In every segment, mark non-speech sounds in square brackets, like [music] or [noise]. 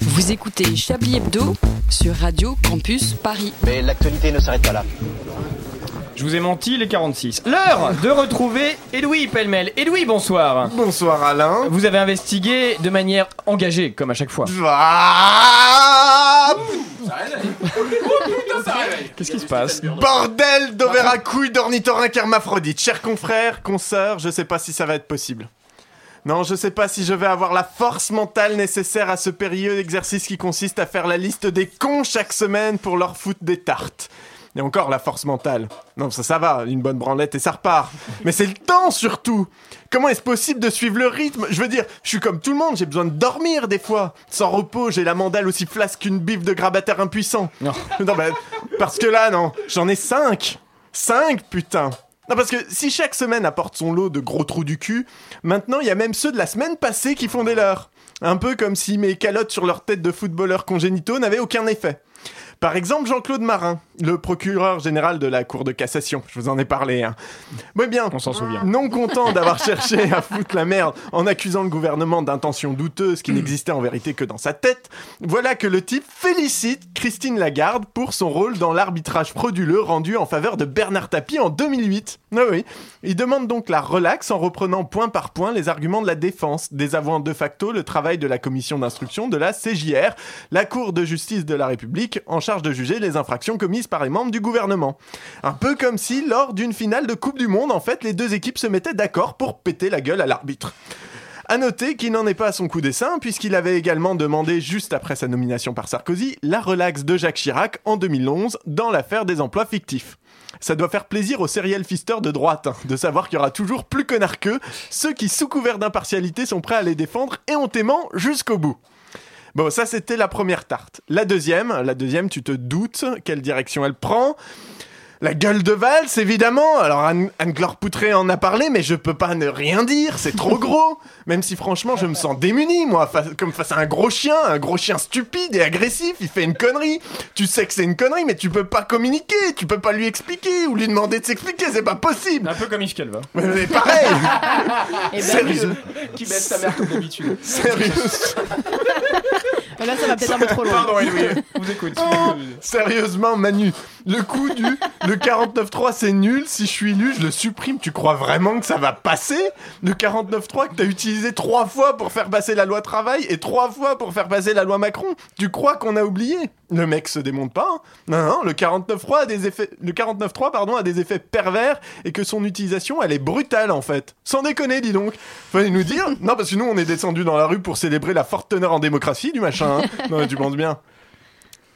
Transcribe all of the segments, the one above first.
Vous écoutez Chablis Hebdo sur Radio Campus Paris. Mais l'actualité ne s'arrête pas là. Je vous ai menti, les 46. L'heure de retrouver Edoui Pellemel. Edoui, bonsoir. Bonsoir Alain. Vous avez investigué de manière engagée, comme à chaque fois. Ah Qu'est-ce qui se passe Bordel d'over couille d'ornithorynque hermaphrodite. Chers confrères, consoeurs, je sais pas si ça va être possible. Non, je sais pas si je vais avoir la force mentale nécessaire à ce périlleux exercice qui consiste à faire la liste des cons chaque semaine pour leur foutre des tartes. Et encore la force mentale. Non, ça, ça va, une bonne branlette et ça repart. Mais c'est le temps surtout. Comment est-ce possible de suivre le rythme? Je veux dire, je suis comme tout le monde, j'ai besoin de dormir des fois. Sans repos, j'ai la mandale aussi flasque qu'une biffe de grabataire impuissant. Non. Non, bah, parce que là, non, j'en ai cinq. Cinq, putain. Non, parce que si chaque semaine apporte son lot de gros trous du cul, maintenant il y a même ceux de la semaine passée qui font des leurs. Un peu comme si mes calottes sur leur tête de footballeurs congénitaux n'avaient aucun effet. Par exemple, Jean-Claude Marin, le procureur général de la Cour de cassation. Je vous en ai parlé. Hein. Mais bien, On s'en souvient. non content d'avoir [laughs] cherché à foutre la merde en accusant le gouvernement d'intentions douteuses qui n'existaient en vérité que dans sa tête, voilà que le type félicite Christine Lagarde pour son rôle dans l'arbitrage frauduleux rendu en faveur de Bernard Tapie en 2008. Ah oui. Il demande donc la relaxe en reprenant point par point les arguments de la défense, désavouant de facto le travail de la commission d'instruction de la CJR, la Cour de justice de la République, en charge de juger les infractions commises par les membres du gouvernement. Un peu comme si, lors d'une finale de Coupe du Monde, en fait, les deux équipes se mettaient d'accord pour péter la gueule à l'arbitre. À noter qu'il n'en est pas à son coup d'essaim, puisqu'il avait également demandé, juste après sa nomination par Sarkozy, la relaxe de Jacques Chirac en 2011 dans l'affaire des emplois fictifs. Ça doit faire plaisir aux serial fisteurs de droite, hein, de savoir qu'il y aura toujours plus connards qu'eux, ceux qui, sous couvert d'impartialité, sont prêts à les défendre éhontément jusqu'au bout. Bon, ça c'était la première tarte. La deuxième, la deuxième, tu te doutes quelle direction elle prend. La gueule de valse, évidemment. Alors Anne- Anne-Claire Poutré en a parlé, mais je peux pas ne rien dire, c'est trop [laughs] gros. Même si franchement, je me sens démuni, moi, face- comme face à un gros chien, un gros chien stupide et agressif, il fait une connerie. Tu sais que c'est une connerie, mais tu peux pas communiquer, tu peux pas lui expliquer ou lui demander de s'expliquer, c'est pas possible. Un peu comme Yves Calva. Mais, mais pareil, [laughs] Eh ben, sérieux, Qui baisse sa mère comme d'habitude. sérieux. [laughs] là, ça va peut-être un peu trop loin. Pardon, vous écoute. Oh, sérieusement, Manu, le coup du le 49.3 c'est nul, si je suis élu, je le supprime. Tu crois vraiment que ça va passer? Le 49.3 que t'as utilisé trois fois pour faire passer la loi travail et trois fois pour faire passer la loi Macron Tu crois qu'on a oublié? Le mec se démonte pas. hein. Non, non, le 49.3 a des effets, le 49.3 pardon a des effets pervers et que son utilisation elle est brutale en fait. Sans déconner, dis donc. Fallait nous dire Non, parce que nous on est descendu dans la rue pour célébrer la forte teneur en démocratie du machin. hein. Non, mais tu penses bien.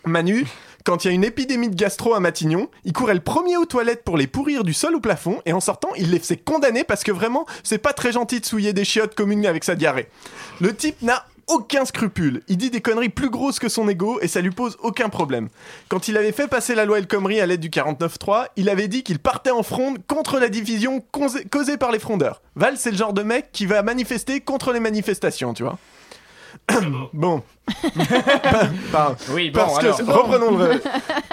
Manu, quand il y a une épidémie de gastro à Matignon, il courait le premier aux toilettes pour les pourrir du sol au plafond et en sortant, il les faisait condamner parce que vraiment, c'est pas très gentil de souiller des chiottes communes avec sa diarrhée. Le type n'a aucun scrupule. Il dit des conneries plus grosses que son ego et ça lui pose aucun problème. Quand il avait fait passer la loi El Khomri à l'aide du 49.3, il avait dit qu'il partait en fronde contre la division causée causée par les frondeurs. Val, c'est le genre de mec qui va manifester contre les manifestations, tu vois. Bon. [laughs] Pardon. Oui, bon, Parce que, alors. reprenons le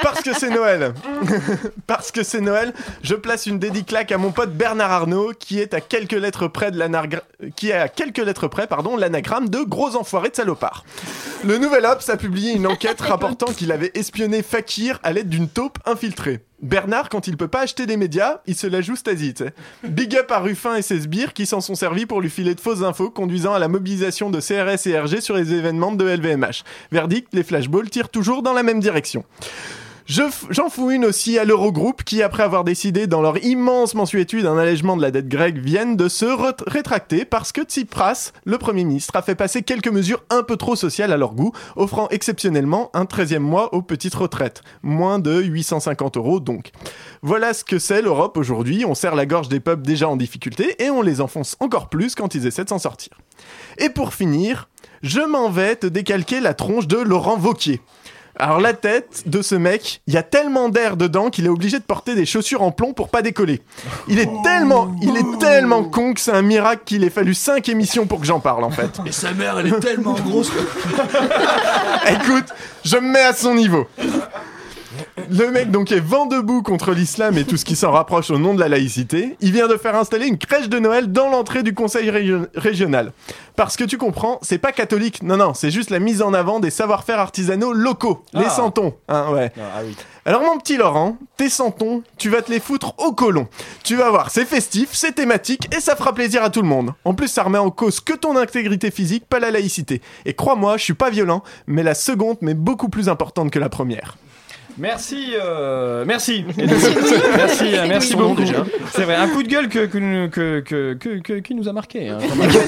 Parce que c'est Noël. [laughs] Parce que c'est Noël, je place une dédiclaque à mon pote Bernard Arnault, qui est à quelques lettres près de l'anagra- qui est à quelques lettres près, pardon, l'anagramme de gros enfoirés de salopards. Le Nouvel Obs a publié une enquête [laughs] rapportant qu'il avait espionné Fakir à l'aide d'une taupe infiltrée. Bernard, quand il peut pas acheter des médias, il se la joue Stasi, tu sais. Big up à Ruffin et ses sbires qui s'en sont servis pour lui filer de fausses infos conduisant à la mobilisation de CRS et RG sur les événements de LVMH. Verdict, les flashballs tirent toujours dans la même direction. J'en fous une aussi à l'Eurogroupe qui, après avoir décidé dans leur immense mensuétude un allègement de la dette grecque, viennent de se rétracter parce que Tsipras, le Premier ministre, a fait passer quelques mesures un peu trop sociales à leur goût, offrant exceptionnellement un 13e mois aux petites retraites. Moins de 850 euros donc. Voilà ce que c'est l'Europe aujourd'hui, on serre la gorge des peuples déjà en difficulté et on les enfonce encore plus quand ils essaient de s'en sortir. Et pour finir, je m'en vais te décalquer la tronche de Laurent Vauquier. Alors la tête de ce mec, il y a tellement d'air dedans qu'il est obligé de porter des chaussures en plomb pour pas décoller. Il est tellement, il est tellement con que c'est un miracle qu'il ait fallu 5 émissions pour que j'en parle en fait. Et sa mère, elle est tellement grosse que... [laughs] Écoute, je me mets à son niveau. Le mec donc est vent debout contre l'islam et tout ce qui s'en rapproche au nom de la laïcité. Il vient de faire installer une crèche de Noël dans l'entrée du conseil régio- régional. Parce que tu comprends, c'est pas catholique. Non, non, c'est juste la mise en avant des savoir-faire artisanaux locaux. Les Ah. santons. Hein, ouais. Ah oui. Alors mon petit Laurent, tes santons, tu vas te les foutre au colon. Tu vas voir, c'est festif, c'est thématique et ça fera plaisir à tout le monde. En plus, ça remet en cause que ton intégrité physique, pas la laïcité. Et crois-moi, je suis pas violent, mais la seconde m'est beaucoup plus importante que la première. Merci, euh, merci, [laughs] merci, merci, euh, merci nom, beaucoup. déjà. C'est vrai, un coup de gueule que, que, nous- que, que, que- que- qui nous a marqué. hein.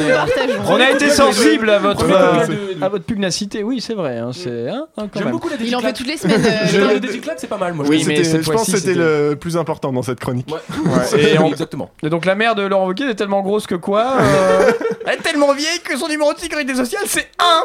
[laughs] On a été sensible à votre, euh, à votre pugnacité. Oui, c'est vrai. hein, c'est hein, hein, quand J'aime beaucoup la Il en fait toutes les semaines. euh, Je- Le c'est pas mal, moi. Oui, je mais je pense que c'était le plus important dans cette chronique. Ouais. Et on- Exactement. Et donc la mère de Laurent Wauquiez est tellement grosse que quoi euh, [laughs] Elle est tellement vieille que son numéro de sécurité sociale c'est 1